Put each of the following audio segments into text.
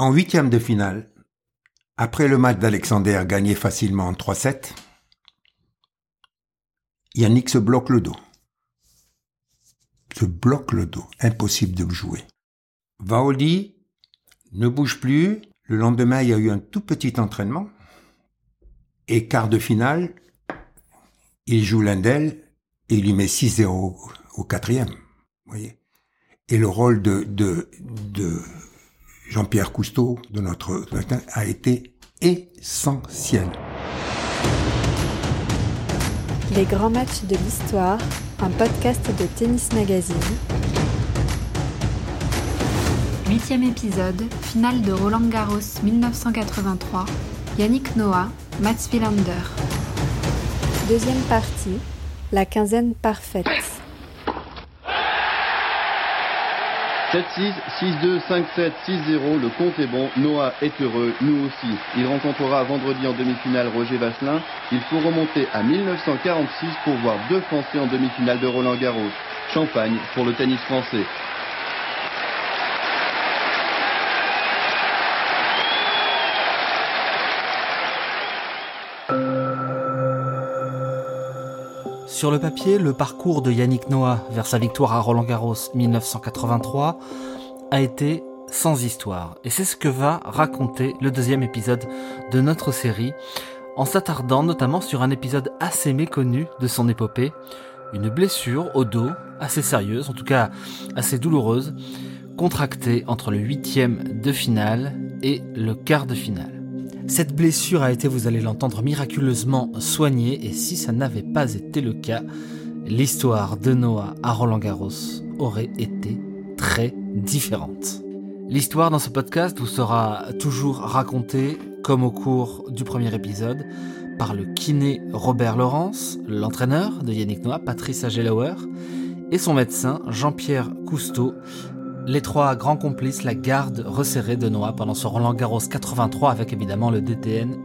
En huitième de finale, après le match d'Alexander gagné facilement en 3-7, Yannick se bloque le dos. Se bloque le dos. Impossible de jouer. Vaoli ne bouge plus. Le lendemain, il y a eu un tout petit entraînement. Et quart de finale, il joue Lindel et il lui met 6-0 au quatrième. Et le rôle de, de, de Jean-Pierre Cousteau, de notre a été essentiel. Les grands matchs de l'histoire, un podcast de Tennis Magazine. Huitième épisode, finale de Roland Garros 1983, Yannick Noah, Mats Wilander. Deuxième partie, la quinzaine parfaite. 7-6, 6-2, 5-7, 6-0, le compte est bon, Noah est heureux, nous aussi. Il rencontrera vendredi en demi-finale Roger Vasselin. Il faut remonter à 1946 pour voir deux Français en demi-finale de Roland Garros. Champagne pour le tennis français. Sur le papier, le parcours de Yannick Noah vers sa victoire à Roland Garros 1983 a été sans histoire. Et c'est ce que va raconter le deuxième épisode de notre série, en s'attardant notamment sur un épisode assez méconnu de son épopée, une blessure au dos assez sérieuse, en tout cas assez douloureuse, contractée entre le huitième de finale et le quart de finale. Cette blessure a été, vous allez l'entendre, miraculeusement soignée et si ça n'avait pas été le cas, l'histoire de Noah à Roland Garros aurait été très différente. L'histoire dans ce podcast vous sera toujours racontée, comme au cours du premier épisode, par le kiné Robert Laurence, l'entraîneur de Yannick Noah, Patrice Agelauer, et son médecin Jean-Pierre Cousteau, les trois grands complices, la garde resserrée de Noah pendant ce Roland Garros 83 avec évidemment le DTN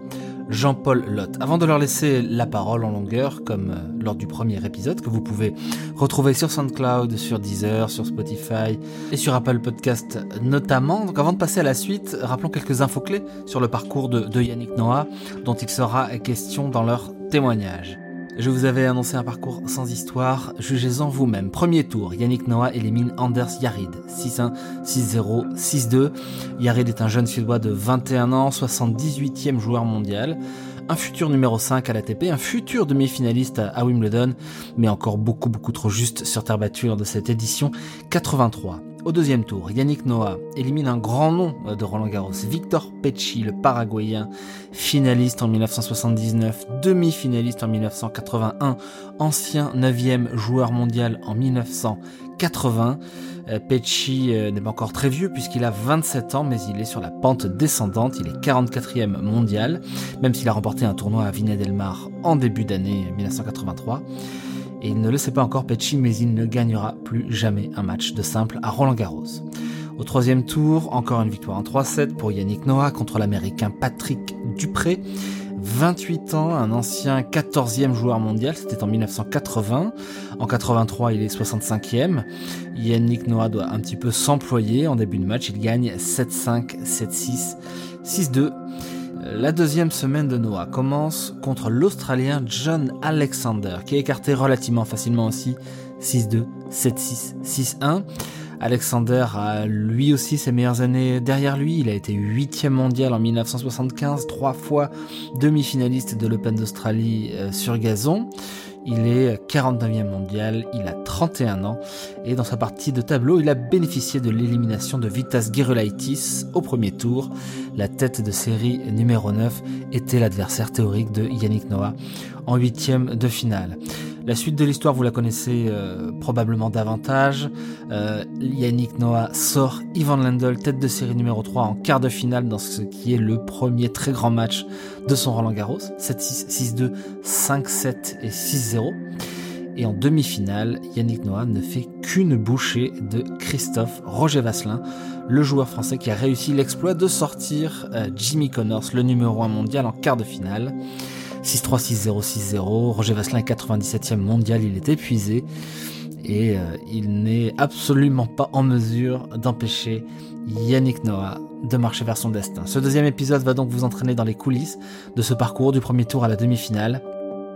Jean-Paul Lotte. Avant de leur laisser la parole en longueur, comme euh, lors du premier épisode, que vous pouvez retrouver sur SoundCloud, sur Deezer, sur Spotify et sur Apple Podcast notamment. Donc avant de passer à la suite, rappelons quelques infos clés sur le parcours de Yannick Noah, dont il sera question dans leur témoignage. Je vous avais annoncé un parcours sans histoire, jugez-en vous-même. Premier tour, Yannick Noah élimine Anders Yarid, 6-1, 6-0, 6-2. Yarid est un jeune Suédois de 21 ans, 78e joueur mondial, un futur numéro 5 à l'ATP, un futur demi-finaliste à Wimbledon, mais encore beaucoup beaucoup trop juste sur terre battue lors de cette édition 83. Au deuxième tour, Yannick Noah élimine un grand nom de Roland Garros, Victor Pecci, le Paraguayen, finaliste en 1979, demi-finaliste en 1981, ancien 9e joueur mondial en 1980. Euh, Pecci euh, n'est pas encore très vieux puisqu'il a 27 ans, mais il est sur la pente descendante. Il est 44e mondial, même s'il a remporté un tournoi à Vinet Del Mar en début d'année 1983 et il ne le sait pas encore Pecci, mais il ne gagnera plus jamais un match de simple à Roland Garros. Au troisième tour, encore une victoire en 3-7 pour Yannick Noah contre l'américain Patrick Dupré. 28 ans, un ancien 14e joueur mondial, c'était en 1980. En 83, il est 65e. Yannick Noah doit un petit peu s'employer. En début de match, il gagne 7-5, 7-6, 6-2 la deuxième semaine de Noah commence contre l'Australien John Alexander, qui est écarté relativement facilement aussi 6-2, 7-6, 6-1. Alexander a lui aussi ses meilleures années derrière lui. Il a été huitième mondial en 1975, trois fois demi-finaliste de l'Open d'Australie euh, sur gazon. Il est 49e mondial, il a 31 ans et dans sa partie de tableau, il a bénéficié de l'élimination de Vitas Gerulaitis au premier tour. La tête de série numéro 9 était l'adversaire théorique de Yannick Noah en huitième de finale. La suite de l'histoire, vous la connaissez euh, probablement davantage. Euh, Yannick Noah sort Ivan Lendl, tête de série numéro 3 en quart de finale dans ce qui est le premier très grand match de son Roland Garros. 7-6, 6-2, 5-7 et 6-0. Et en demi-finale, Yannick Noah ne fait qu'une bouchée de Christophe Roger Vasselin, le joueur français qui a réussi l'exploit de sortir euh, Jimmy Connors, le numéro 1 mondial, en quart de finale. 6-3, 6-0, 6-0. Roger Vasselin est 97e mondial, il est épuisé et euh, il n'est absolument pas en mesure d'empêcher Yannick Noah de marcher vers son destin. Ce deuxième épisode va donc vous entraîner dans les coulisses de ce parcours du premier tour à la demi-finale.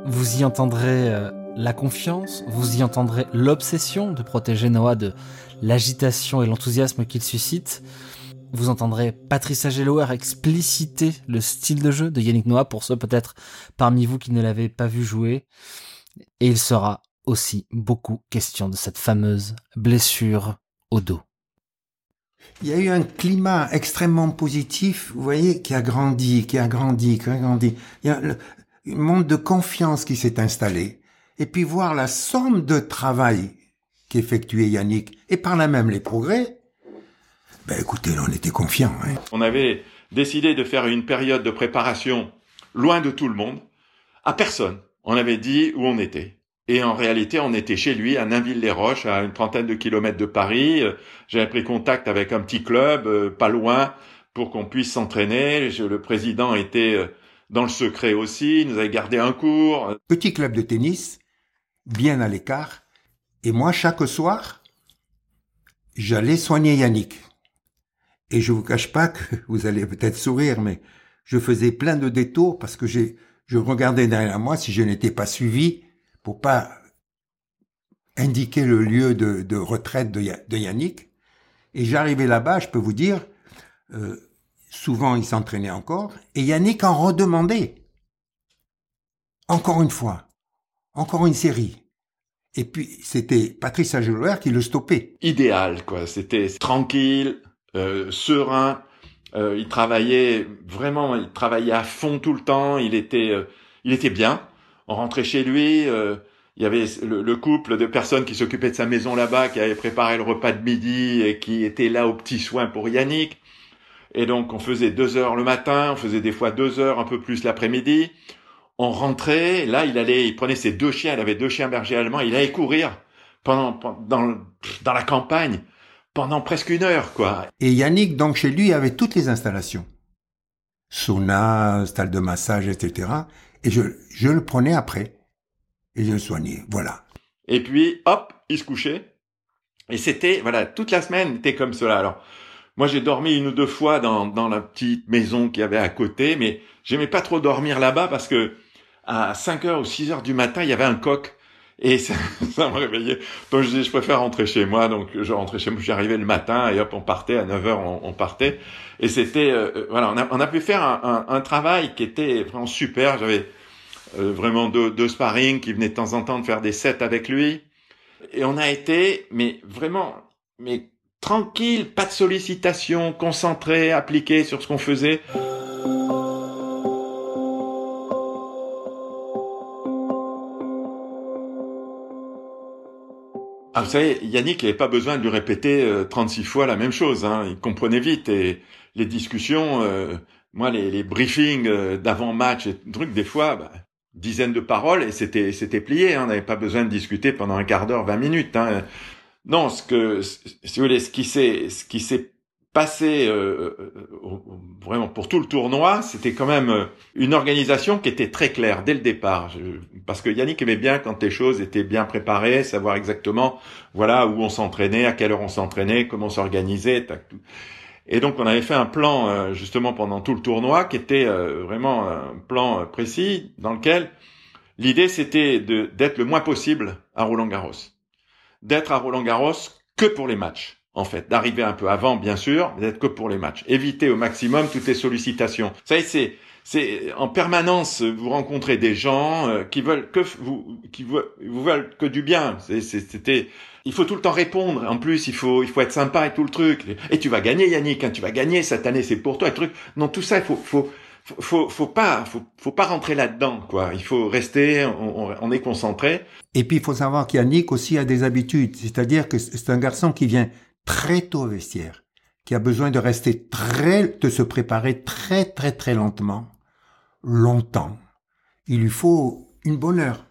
Vous y entendrez euh, la confiance, vous y entendrez l'obsession de protéger Noah de l'agitation et l'enthousiasme qu'il suscite. Vous entendrez Patricia Gelower expliciter le style de jeu de Yannick Noah pour ceux peut-être parmi vous qui ne l'avaient pas vu jouer. Et il sera aussi beaucoup question de cette fameuse blessure au dos. Il y a eu un climat extrêmement positif, vous voyez, qui a grandi, qui a grandi, qui a grandi. Il y a un monde de confiance qui s'est installé. Et puis voir la somme de travail qu'effectuait Yannick, et par là même les progrès, ben écoutez, on était confiants. Hein. On avait décidé de faire une période de préparation loin de tout le monde, à personne. On avait dit où on était. Et en réalité, on était chez lui à Nainville-les-Roches, à une trentaine de kilomètres de Paris. J'avais pris contact avec un petit club, euh, pas loin, pour qu'on puisse s'entraîner. Le président était euh, dans le secret aussi, il nous avait gardé un cours. Petit club de tennis, bien à l'écart. Et moi, chaque soir, j'allais soigner Yannick. Et je vous cache pas que vous allez peut-être sourire, mais je faisais plein de détours parce que je regardais derrière moi si je n'étais pas suivi pour pas indiquer le lieu de, retraite de, Yannick. Et j'arrivais là-bas, je peux vous dire, euh, souvent il s'entraînait encore, et Yannick en redemandait. Encore une fois, encore une série. Et puis c'était Patrice Agelouer qui le stoppait. Idéal, quoi. C'était tranquille, euh, serein. Euh, il travaillait vraiment, il travaillait à fond tout le temps. Il était, euh, il était bien. On rentrait chez lui. il y avait le, couple de personnes qui s'occupaient de sa maison là-bas, qui avaient préparé le repas de midi et qui étaient là aux petits soins pour Yannick. Et donc on faisait deux heures le matin, on faisait des fois deux heures, un peu plus l'après-midi. On rentrait, là il allait, il prenait ses deux chiens, il avait deux chiens bergers allemands, il allait courir pendant, dans, dans la campagne pendant presque une heure, quoi. Et Yannick, donc, chez lui, avait toutes les installations. Sauna, salle de massage, etc. Et je, je le prenais après. Et je le soignais. Voilà. Et puis, hop, il se couchait. Et c'était, voilà, toute la semaine était comme cela. Alors, moi, j'ai dormi une ou deux fois dans, dans la petite maison qu'il y avait à côté, mais j'aimais pas trop dormir là-bas parce que à 5 heures ou 6 heures du matin, il y avait un coq et ça, ça me réveillait. Donc je dis, je préfère rentrer chez moi. Donc je rentrais chez moi, j'arrivais le matin et hop, on partait. À 9 heures, on, partait. Et c'était, euh, euh, voilà, on a, on a pu faire un, un, un, travail qui était vraiment super. J'avais euh, vraiment deux, deux sparring qui venaient de temps en temps de faire des sets avec lui. Et on a été, mais vraiment, mais tranquille, pas de sollicitation, concentré, appliqué sur ce qu'on faisait. Ah, vous savez, Yannick n'avait pas besoin de lui répéter 36 euh, fois la même chose. Hein. Il comprenait vite. Et les discussions, euh, moi, les, les briefings euh, d'avant-match et trucs, des fois, bah, dizaines de paroles et c'était c'était plié. Hein. On n'avait pas besoin de discuter pendant un quart d'heure, 20 minutes. Hein. Non, ce que, si vous voulez, ce qui s'est, ce qui s'est passé euh, euh, vraiment pour tout le tournoi, c'était quand même euh, une organisation qui était très claire dès le départ. parce que Yannick aimait bien quand les choses étaient bien préparées, savoir exactement voilà où on s'entraînait, à quelle heure on s'entraînait, comment s'organiser. Et donc on avait fait un plan justement pendant tout le tournoi qui était vraiment un plan précis dans lequel l'idée c'était d'être le moins possible à Roland Garros, d'être à Roland Garros que pour les matchs en fait, d'arriver un peu avant, bien sûr, mais d'être que pour les matchs. Éviter au maximum toutes les sollicitations. Ça, c'est c'est en permanence vous rencontrez des gens euh, qui veulent que vous qui vous, vous veulent que du bien. C'était il faut tout le temps répondre. En plus, il faut il faut être sympa et tout le truc. Et tu vas gagner Yannick, hein, tu vas gagner cette année, c'est pour toi le truc. Non, tout ça il faut faut faut, faut pas, faut, faut pas rentrer là-dedans, quoi. Il faut rester, on, on est concentré. Et puis il faut savoir qu'Yannick aussi a des habitudes, c'est-à-dire que c'est un garçon qui vient très tôt au vestiaire, qui a besoin de rester très, de se préparer très très très lentement, longtemps. Il lui faut une bonne heure.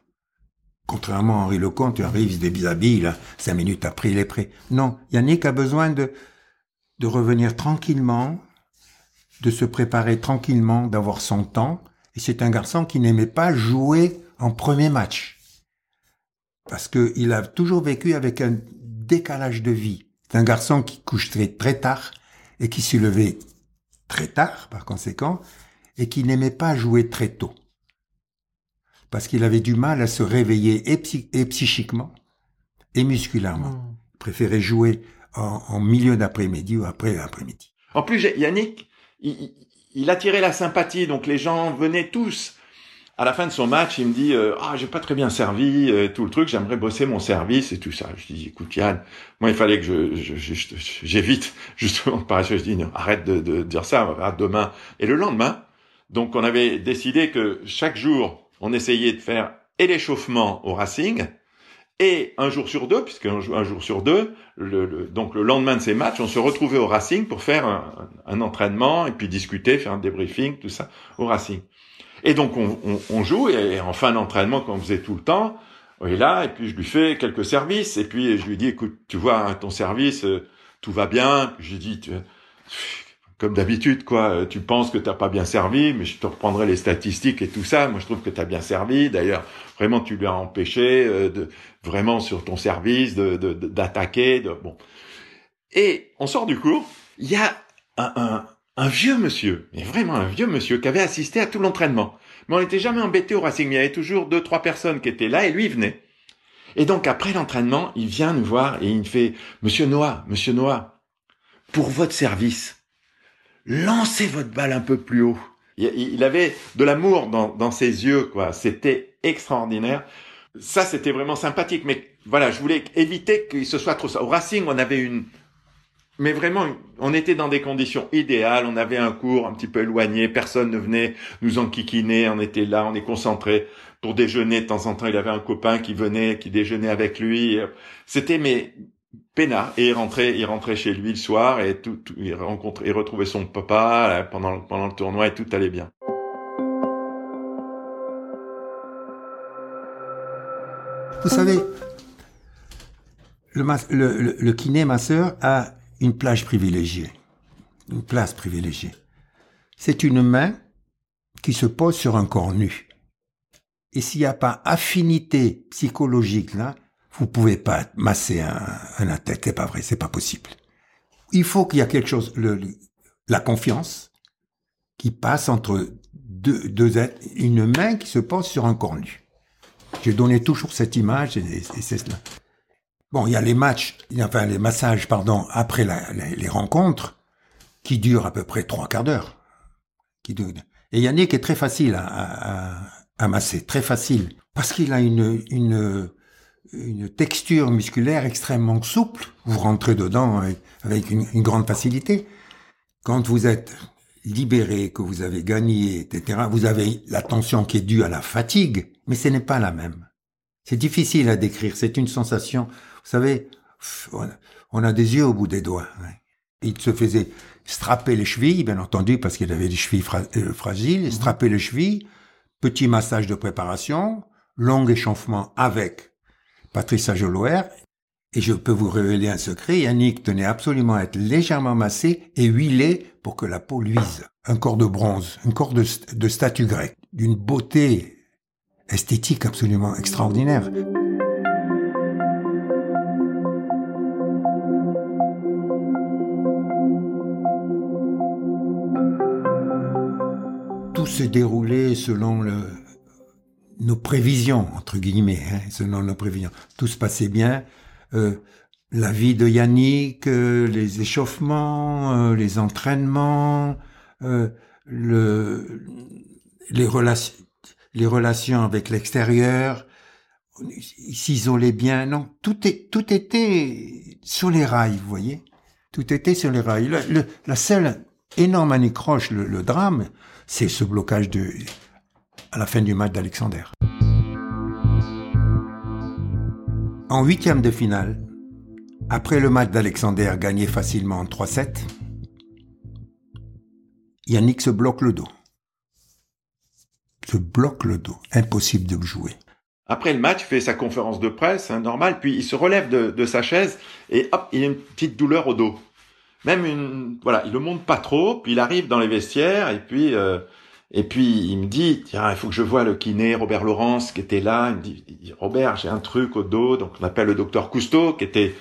Contrairement à Henri Lecomte, il arrive, il se déshabille, là, cinq minutes après, il est prêt. Non, Yannick a besoin de, de revenir tranquillement, de se préparer tranquillement, d'avoir son temps. Et c'est un garçon qui n'aimait pas jouer en premier match. Parce qu'il a toujours vécu avec un décalage de vie. C'est un garçon qui couche très, tard et qui s'est levé très tard, par conséquent, et qui n'aimait pas jouer très tôt. Parce qu'il avait du mal à se réveiller et, psychiquement et musculairement. Hmm. Il préférait jouer en, milieu d'après-midi ou après l'après-midi. En plus, Yannick, il, il attirait la sympathie, donc les gens venaient tous à la fin de son match, il me dit euh, ah j'ai pas très bien servi euh, tout le truc, j'aimerais bosser mon service et tout ça. Je dis écoute Yann, moi il fallait que je, j'évite justement par je dis arrête de, de dire ça, va demain et le lendemain. Donc on avait décidé que chaque jour on essayait de faire et l'échauffement au Racing et un jour sur deux, puisque un, jour sur deux, le, donc le lendemain de ces matchs, on se retrouvait au Racing pour faire un, un entraînement et puis discuter, faire un débriefing, tout ça au Racing. Et donc on, on, on joue et en fin d'entraînement, comme on faisait tout le temps, on est là et puis je lui fais quelques services et puis je lui dis écoute, tu vois hein, ton service, euh, tout va bien. Je lui dis tu, comme d'habitude quoi, euh, tu penses que t'as pas bien servi, mais je te reprendrai les statistiques et tout ça. Moi je trouve que tu as bien servi. D'ailleurs vraiment tu lui as empêché euh, de vraiment sur ton service de d'attaquer. De, bon et on sort du cours. Il y a un, un un vieux monsieur, mais vraiment un vieux monsieur, qui avait assisté à tout l'entraînement. Mais on n'était jamais embêté au Racing, il y avait toujours deux, trois personnes qui étaient là et lui venait. Et donc après l'entraînement, il vient nous voir et il fait, Monsieur Noah, Monsieur Noah, pour votre service, lancez votre balle un peu plus haut. Il avait de l'amour dans, dans ses yeux, quoi. C'était extraordinaire. Ça, c'était vraiment sympathique. Mais voilà, je voulais éviter qu'il se soit trop... Au Racing, on avait une, mais vraiment, on était dans des conditions idéales. On avait un cours un petit peu éloigné. Personne ne venait nous enquiquiner. On était là, on est concentré pour déjeuner. De temps en temps, il avait un copain qui venait, qui déjeunait avec lui. C'était mais peinard. Et il rentrait, il rentrait chez lui le soir et tout, il rencontrait, il retrouvait son papa euh, pendant pendant le tournoi et tout allait bien. Vous savez, le, le, le, kiné masseur a une plage privilégiée, une place privilégiée. C'est une main qui se pose sur un corps nu. Et s'il n'y a pas affinité psychologique là, vous pouvez pas masser un, un athlète, c'est pas vrai, c'est pas possible. Il faut qu'il y a quelque chose, la confiance qui passe entre deux, deux une main qui se pose sur un corps nu. J'ai donné toujours cette image et c'est cela. Bon, il y a les matchs, enfin les massages, pardon, après les, rencontres, qui durent à peu près trois quarts d'heure. Et Yannick est très facile à, à, masser, très facile, parce qu'il a une, une, texture musculaire extrêmement souple. Vous rentrez dedans avec, une, une grande facilité. Quand vous êtes libéré, que vous avez gagné, etc., vous avez la tension qui est due à la fatigue, mais ce n'est pas la même. C'est difficile à décrire, c'est une sensation savez, on a des yeux au bout des doigts. Hein. Il se faisait strapper les chevilles, bien entendu, parce qu'il avait des chevilles euh, fragiles, mhm. strapper les chevilles, petit massage de préparation, long échauffement avec Patrice Ajoloer. Et je peux vous révéler un secret, Yannick tenait absolument à être légèrement massé et huilé pour que la peau luise. Un corps de bronze, un corps de, de statue grecque, d'une beauté esthétique absolument extraordinaire. Se dérouler selon nos prévisions, entre guillemets, hein, selon nos prévisions. Tout se passait bien. Euh, la vie de Yannick, euh, les échauffements, euh, les entraînements, le, les, relations, les relations avec l'extérieur, il s'isolait bien. Non, tout, est, tout était sur les rails, vous voyez. Tout était sur les rails. La seule énorme anicroche, le drame, c'est ce blocage de, à la fin du match d'Alexander. En huitième de finale, après le match d'Alexander gagné facilement en 3-7, Yannick se bloque le dos. Se bloque le dos. Impossible de jouer. Après le match, il fait sa conférence de presse, hein, normal, puis il se relève de, de, sa chaise et hop, il a une petite douleur au dos même une, voilà, il le monte pas trop, puis il arrive dans les vestiaires et puis euh, et puis il me dit tiens il faut que je vois le kiné Robert Laurence qui était là. Il me dit Robert j'ai un truc au dos, donc on appelle le docteur Cousteau qui était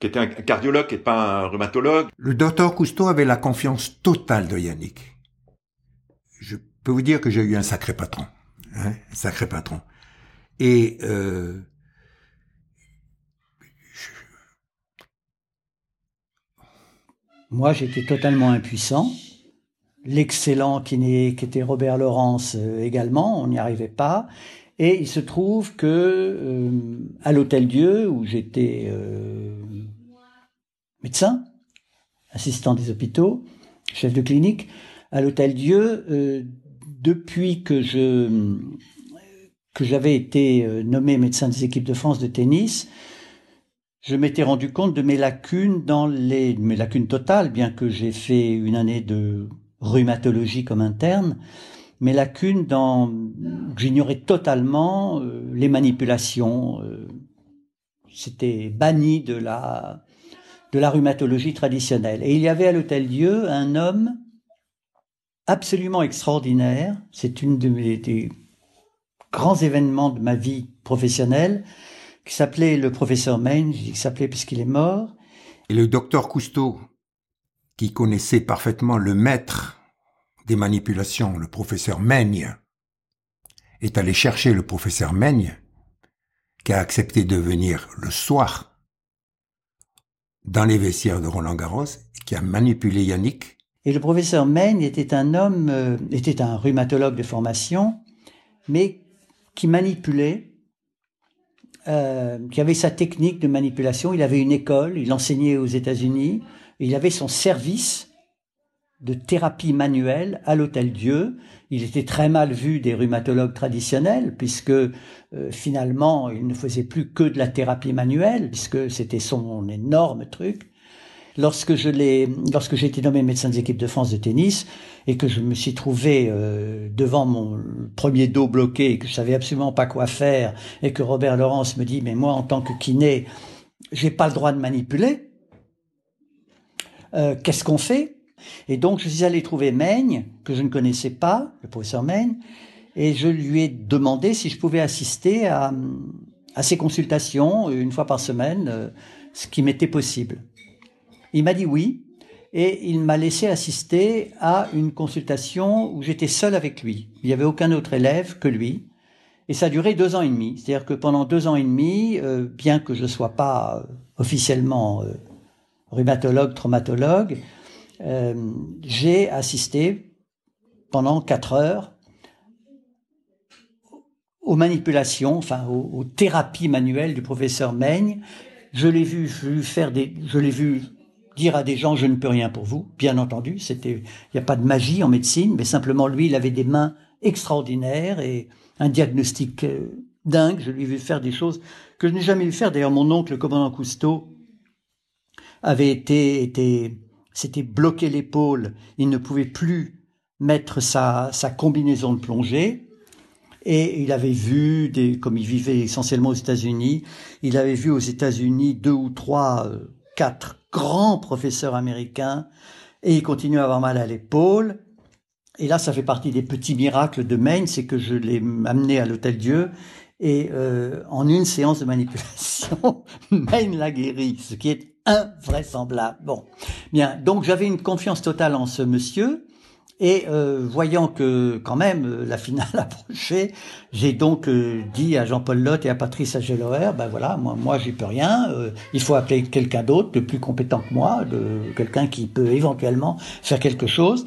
qui était un cardiologue, n'est pas un rhumatologue. Le docteur Cousteau avait la confiance totale de Yannick. Je peux vous dire que j'ai eu un sacré patron, hein, un sacré patron. Et euh, Moi, j'étais totalement impuissant. L'excellent qui, était Robert Laurence euh, également, on n'y arrivait pas. Et il se trouve que euh, à l'Hôtel Dieu, où j'étais euh, médecin, assistant des hôpitaux, chef de clinique, à l'Hôtel Dieu, depuis que j'avais été nommé médecin des équipes de France de tennis, je m'étais rendu compte de mes lacunes dans les mes lacunes totales, bien que j'ai fait une année de rhumatologie comme interne, mes lacunes dans j'ignorais totalement euh, les manipulations. Euh, C'était banni de la de la rhumatologie traditionnelle. Et il y avait à l'Hôtel Dieu un homme absolument extraordinaire. C'est une de mes des grands événements de ma vie professionnelle qui s'appelait le professeur Maine, je dis qu'il s'appelait puisqu'il est mort. Et le docteur Cousteau, qui connaissait parfaitement le maître des manipulations, le professeur Meigne, est allé chercher le professeur Meigne, qui a accepté de venir le soir dans les vestiaires de Roland Garros, qui a manipulé Yannick. Et le professeur Meigne était un homme, euh, était un rhumatologue de formation, mais qui manipulait euh, qui avait sa technique de manipulation. Il avait une école, il enseignait aux États-Unis, il avait son service de thérapie manuelle à l'Hôtel Dieu. Il était très mal vu des rhumatologues traditionnels puisque euh, finalement il ne faisait plus que de la thérapie manuelle puisque c'était son énorme truc. Lorsque je l'ai, lorsque j'ai été nommé médecin des équipes de France de tennis et que je me suis trouvé euh, devant mon premier dos bloqué et que je savais absolument pas quoi faire et que Robert Laurence me dit mais moi en tant que kiné j'ai pas le droit de manipuler. Euh, qu'est-ce qu'on fait? Et donc je suis allé trouver Meigne que je ne connaissais pas, le professeur Meigne, et je lui ai demandé si je pouvais assister à, à ses consultations une fois par semaine, euh, ce qui m'était possible. Il m'a dit oui, et il m'a laissé assister à une consultation où j'étais seul avec lui. Il n'y avait aucun autre élève que lui. Et ça a duré deux ans et demi. C'est-à-dire que pendant deux ans et demi, euh, bien que je ne sois pas euh, officiellement euh, rhumatologue, traumatologue, j'ai assisté pendant quatre heures aux manipulations, enfin aux, thérapies manuelles du professeur Meigne. Je l'ai vu, vu faire des, je l'ai vu dire à des gens je ne peux rien pour vous, bien entendu, c'était il n'y a pas de magie en médecine, mais simplement lui il avait des mains extraordinaires et un diagnostic euh, dingue, je lui ai vu faire des choses que je n'ai jamais vu faire. D'ailleurs mon oncle le commandant Cousteau avait été s'était bloqué l'épaule, il ne pouvait plus mettre sa sa combinaison de plongée. Et il avait vu des comme il vivait essentiellement aux États-Unis, il avait vu aux États-Unis deux ou trois euh, quatre grands professeurs américains et il continue à avoir mal à l'épaule. Et là, ça fait partie des petits miracles de Maine, c'est que je l'ai amené à l'Hôtel Dieu et euh, en une séance de manipulation, Maine l'a guéri, ce qui est invraisemblable. Bon, bien, donc j'avais une confiance totale en ce monsieur. Et euh, voyant que quand même euh, la finale approchait, j'ai donc euh, dit à Jean-Paul Lotte et à Patrice Ageloer, ben voilà, moi, moi j'y peux rien, euh, il faut appeler quelqu'un d'autre, de plus compétent que moi, de quelqu'un qui peut éventuellement faire quelque chose.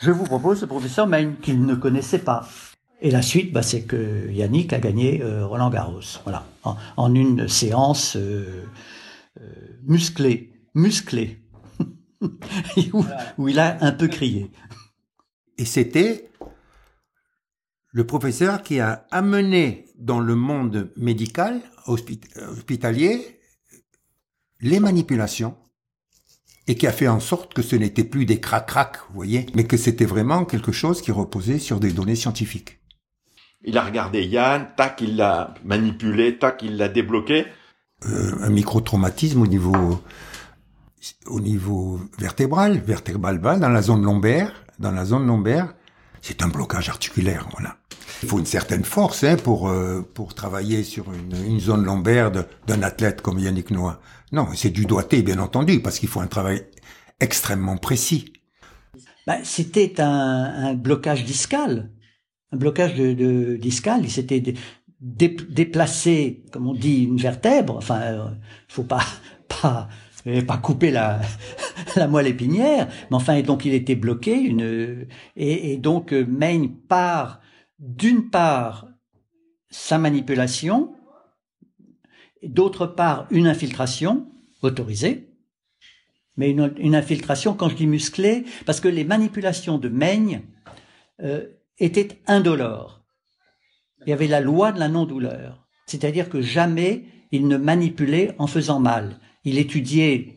Je vous propose le professeur Maine, qu'il ne connaissait pas. Et la suite, bah, c'est que Yannick a gagné euh, Roland Garros, voilà, en, en une séance euh, musclée, musclée, où, où il a un peu crié. Et c'était le professeur qui a amené dans le monde médical, hospit- hospitalier, les manipulations et qui a fait en sorte que ce n'était plus des crac-crac, vous voyez, mais que c'était vraiment quelque chose qui reposait sur des données scientifiques. Il a regardé Yann, tac, il l'a manipulé, tac, il l'a débloqué. Euh, un microtraumatisme au niveau au niveau vertébral, vertébral bas, dans la zone lombaire, dans la zone lombaire, c'est un blocage articulaire, voilà. Il faut une certaine force hein, pour euh, pour travailler sur une, une zone lombaire d'un athlète comme Yannick Noah. Non, c'est du doigté, bien entendu, parce qu'il faut un travail extrêmement précis. Ben, c'était un, un, blocage discal, un blocage de, de discal. Il s'était déplacé, comme on dit, une vertèbre. Enfin, euh, faut pas pas pas couper la moelle épinière, mais enfin, et donc il était bloqué. Et donc euh, Maine part d'une part sa manipulation, d'autre part une infiltration autorisée, mais une, infiltration, quand je dis musclée, parce que les manipulations de Meigne euh, étaient indolores. Il y avait la loi de la non-douleur, c'est-à-dire que jamais il ne manipulait en faisant mal. Il étudiait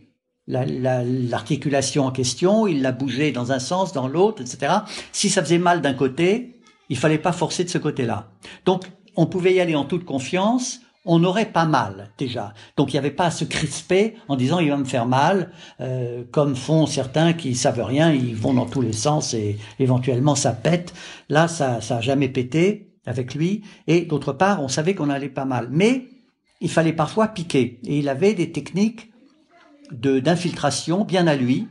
l'articulation en question, il la bougeait dans un sens, dans l'autre, etc. Si ça faisait mal d'un côté, il fallait pas forcer de ce côté-là. Donc, on pouvait y aller en toute confiance, on aurait pas mal déjà. Donc il n'y avait pas à se crisper en disant il va me faire mal, euh, comme font certains qui savent rien, ils vont dans tous les sens et éventuellement ça pète. Là, ça, ça a jamais pété avec lui. Et d'autre part, on savait qu'on allait pas mal. Mais il fallait parfois piquer. Et il avait des techniques de d'infiltration bien à lui,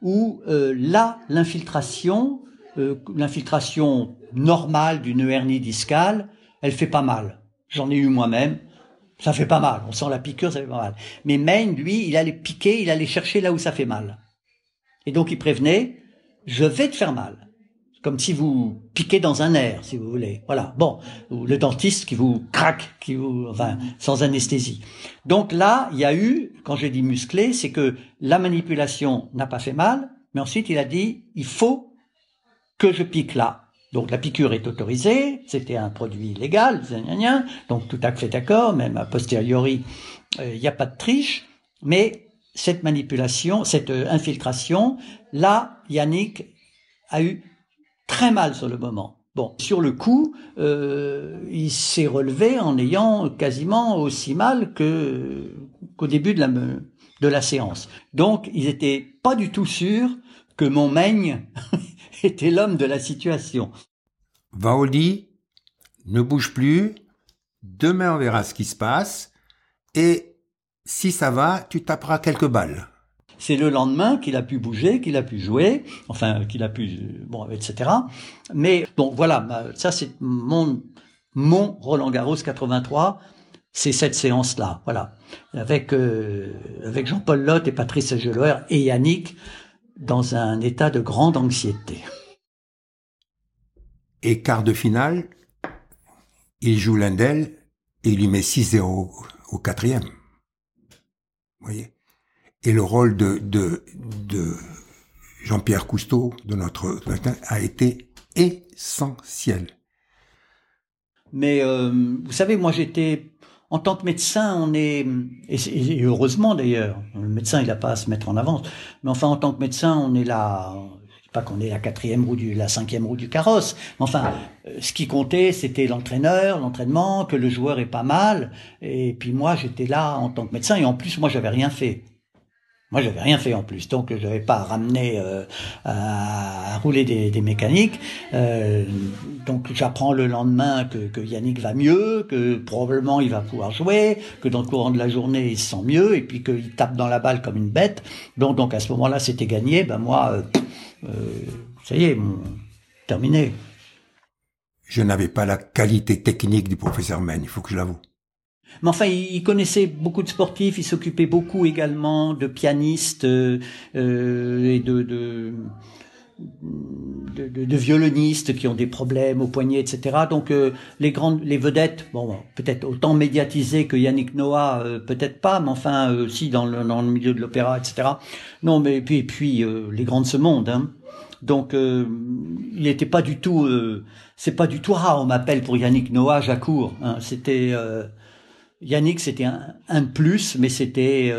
où euh, là, l'infiltration, euh, l'infiltration normale d'une hernie discale, elle fait pas mal. J'en ai eu moi-même. Ça fait pas mal. On sent la piqûre, ça fait pas mal. Mais Maine, lui, il allait piquer, il allait chercher là où ça fait mal. Et donc il prévenait, je vais te faire mal. Comme si vous piquez dans un nerf, si vous voulez. Voilà. Bon. Ou le dentiste qui vous craque, qui vous, enfin, sans anesthésie. Donc là, il y a eu, quand j'ai dit musclé, c'est que la manipulation n'a pas fait mal, mais ensuite il a dit, il faut que je pique là. Donc la piqûre est autorisée, c'était un produit légal, donc tout à fait d'accord, même a posteriori, euh, il n'y a pas de triche, mais cette manipulation, cette euh, infiltration, là, Yannick a eu très mal sur le moment. Bon, sur le coup, euh, il s'est relevé en ayant quasiment aussi mal qu'au début de la de la séance. Donc, ils étaient pas du tout sûrs que mon maigne était l'homme de la situation. Va ne bouge plus, demain on verra ce qui se passe, et si ça va, tu taperas quelques balles. C'est le lendemain qu'il a pu bouger, qu'il a pu jouer, enfin qu'il a pu, bon, etc. Mais bon, voilà, ça c'est mon mon Roland Garros 83, c'est cette séance-là, voilà, avec euh, avec Jean-Paul Lotte et Patrice Geloer et Yannick dans un état de grande anxiété. Et quart de finale, il joue l'un d'elles et il lui met 6-0 au quatrième. Vous voyez? Et le rôle de, Jean-Pierre Cousteau, de notre a été essentiel. Mais euh, vous savez, moi j'étais en tant que médecin, on est et, heureusement d'ailleurs, le médecin il n'a pas à se mettre en avance, mais enfin en tant que médecin, on est là, pas qu'on est la quatrième roue la cinquième roue du carrosse. Enfin, euh, ce qui comptait, c'était l'entraîneur, l'entraînement, que le joueur est pas mal. Et puis moi, j'étais là en tant que médecin. Et en plus, moi, j'avais rien fait. Moi, j'avais rien fait en plus, donc je n'avais pas ramené euh, à, rouler des, des mécaniques. Euh, donc, j'apprends le lendemain que, que, Yannick va mieux, que probablement il va pouvoir jouer, que dans le courant de la journée il se sent mieux, et puis qu'il tape dans la balle comme une bête. Donc, donc à ce moment-là, c'était gagné. Ben moi, euh, ça y est, terminé. Je n'avais pas la qualité technique du professeur Men, il faut que je l'avoue. Mais enfin, il connaissait beaucoup de sportifs, il s'occupait beaucoup également de pianistes euh, euh et de, de, de, de, violonistes qui ont des problèmes au poignet, etc. Donc euh, les grandes, les vedettes, bon, peut-être autant médiatisées que Yannick Noah, peut-être pas, mais enfin, aussi dans le, dans le milieu de l'opéra, etc. Non, mais puis, puis les grands de ce monde. Hein. Donc, euh, il n'était pas du tout. Euh, c'est pas du tout rare. On m'appelle pour Yannick Noah Jacour. Hein. C'était euh, Yannick, c'était un, un, plus, mais c'était.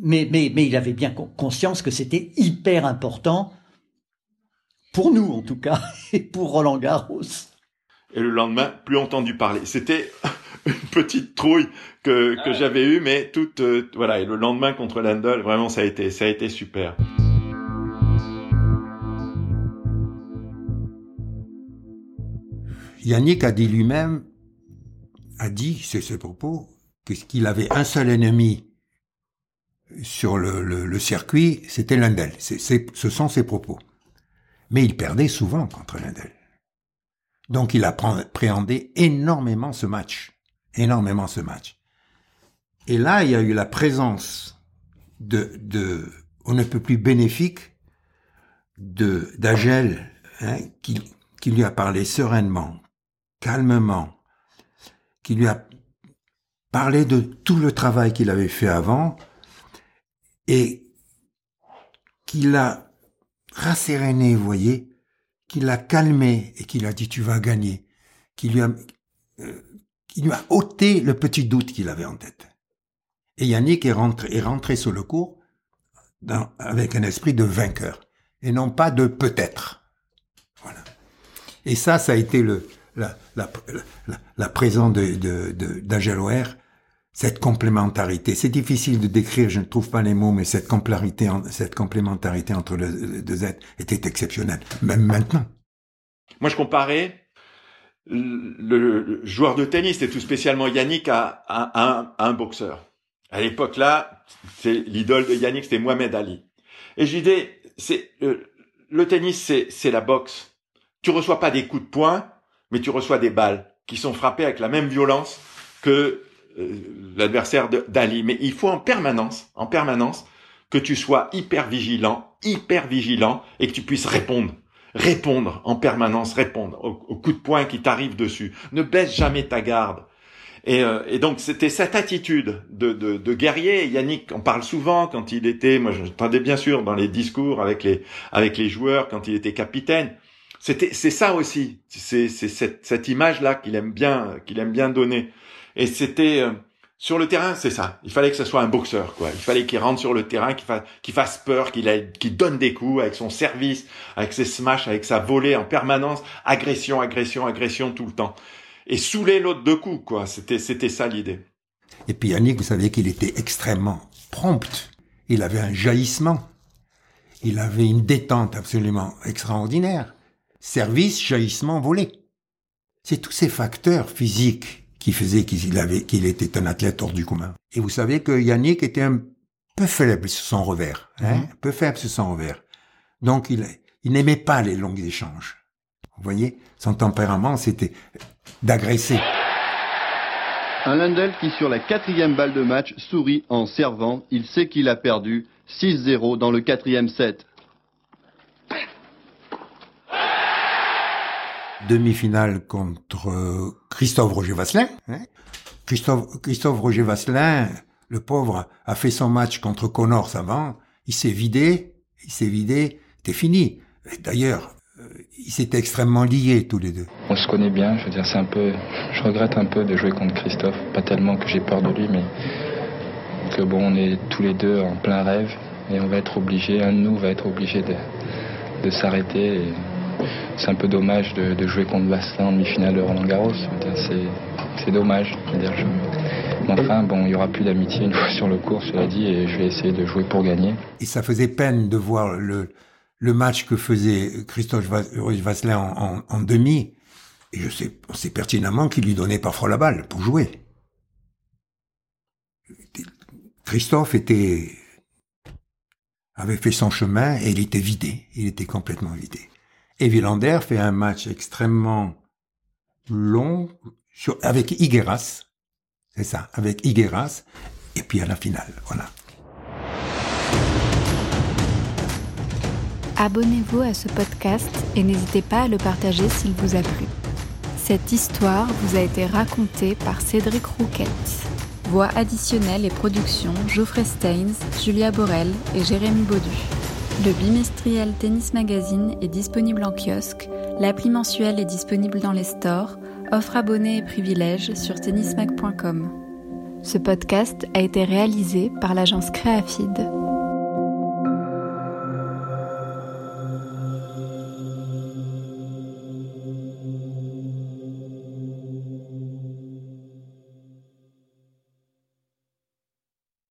mais, mais, mais il avait bien conscience que c'était hyper important pour nous, en tout cas, et pour Roland Garros. Et le lendemain, plus entendu parler. C'était une petite trouille que, que ah j'avais eue, mais toute voilà. Et le lendemain contre Landel, vraiment, ça a été ça a été super. Yannick a dit lui-même, a dit, c'est ce propos, qu'il avait un seul ennemi sur le, le, circuit, c'était Lundell. C'est, ce sont ses propos. Mais il perdait souvent contre Lundell. Donc il a appréhendé énormément ce match. Énormément ce match. Et là, il y a eu la présence de, de on ne peut plus bénéfique de d'Agel hein, qui, qui lui a parlé sereinement, calmement, qui lui a parlé de tout le travail qu'il avait fait avant et qui l'a rasséréné, vous voyez, qui l'a calmé et qui l'a dit tu vas gagner, qui lui a, euh, qui lui a ôté le petit doute qu'il avait en tête. Et Yannick est rentré, est rentré sur le cours avec un esprit de vainqueur et non pas de peut-être. Voilà. Et ça, ça a été le, la, présence de, de, de cette complémentarité. C'est difficile de décrire, je ne trouve pas les mots, mais cette complémentarité, cette complémentarité entre les deux êtres était exceptionnelle, même maintenant. Moi, je comparais le, joueur de tennis, et tout spécialement Yannick, à, un boxeur. À l'époque là, l'idole de Yannick, c'était Mohamed Ali. Et je disais, euh, le tennis, c'est la boxe. Tu reçois pas des coups de poing, mais tu reçois des balles qui sont frappées avec la même violence que euh, l'adversaire d'Ali. Mais il faut en permanence, en permanence, que tu sois hyper vigilant, hyper vigilant, et que tu puisses répondre. Répondre en permanence, répondre aux, aux coups de poing qui t'arrivent dessus. Ne baisse jamais ta garde. Et, euh, donc c'était cette attitude de, de, de, guerrier. Yannick en parle souvent quand il était, moi j'entendais bien sûr dans les discours avec les avec les joueurs quand il était capitaine. C'était c'est ça aussi, c'est c'est cette, cette image là qu'il aime bien qu'il aime bien donner. Et c'était euh, sur le terrain, c'est ça. Il fallait que ce soit un boxeur, quoi. Il fallait qu'il rentre sur le terrain, qu'il fasse, qu'il fasse peur, qu'il qu'il donne des coups avec son service, avec ses smash, avec sa volée en permanence, agression, agression, agression tout le temps et saouler l'autre de coups, quoi. C'était, c'était ça l'idée. Et puis Yannick, vous savez qu'il était extrêmement prompt. Il avait un jaillissement. Il avait une détente absolument extraordinaire. Service, jaillissement, volé. C'est tous ces facteurs physiques qui faisaient qu'il avait, qu'il était un athlète hors du commun. Et vous savez que Yannick était un peu faible sur son revers, hein, mhm. un peu faible sur son revers. Donc il, il n'aimait pas les longs échanges. Vous voyez, son tempérament, c'était d'agresser. Un Lundell qui, sur la quatrième balle de match, sourit en servant. Il sait qu'il a perdu 6-0 dans le quatrième set. Demi-finale contre Christophe Roger Vasselin. Hein. Christophe, Roger Vasselin, le pauvre, a fait son match contre Connors avant. Il s'est vidé, il s'est vidé, c'était fini. D'ailleurs, ils s'étaient extrêmement liés tous les deux. On se connaît bien, je veux dire, c'est un peu. Je regrette un peu de jouer contre Christophe. Pas tellement que j'ai peur de lui, mais que bon, on est tous les deux en plein rêve et on va être obligé, un de nous va être obligé de, s'arrêter. C'est un peu dommage de, jouer contre Bastin en demi-finale de Roland Garros. C'est dommage. Enfin, bon, il n'y aura plus d'amitié une fois sur le cours, cela dit, et je vais essayer de jouer pour gagner. Et ça faisait peine de voir le, match que faisait Christophe Vasselin en, demi, et je sais, pertinemment qu'il lui donnait parfois la balle pour jouer. Christophe avait fait son chemin et il était vidé. Il était complètement vidé. Et Villander fait un match extrêmement long avec Higueras. C'est ça, avec Higueras. Et puis à la finale, voilà. Abonnez-vous à ce podcast et n'hésitez pas à le partager s'il vous a plu. Cette histoire vous a été racontée par Cédric Rouquette. Voix additionnelle et production Geoffrey Steins, Julia Borel et Jérémy Baudu. Le bimestriel Tennis Magazine est disponible en kiosque, l'appli mensuelle est disponible dans les stores, offre abonnés et privilèges sur tennismag.com. Ce podcast a été réalisé par l'agence Créafide.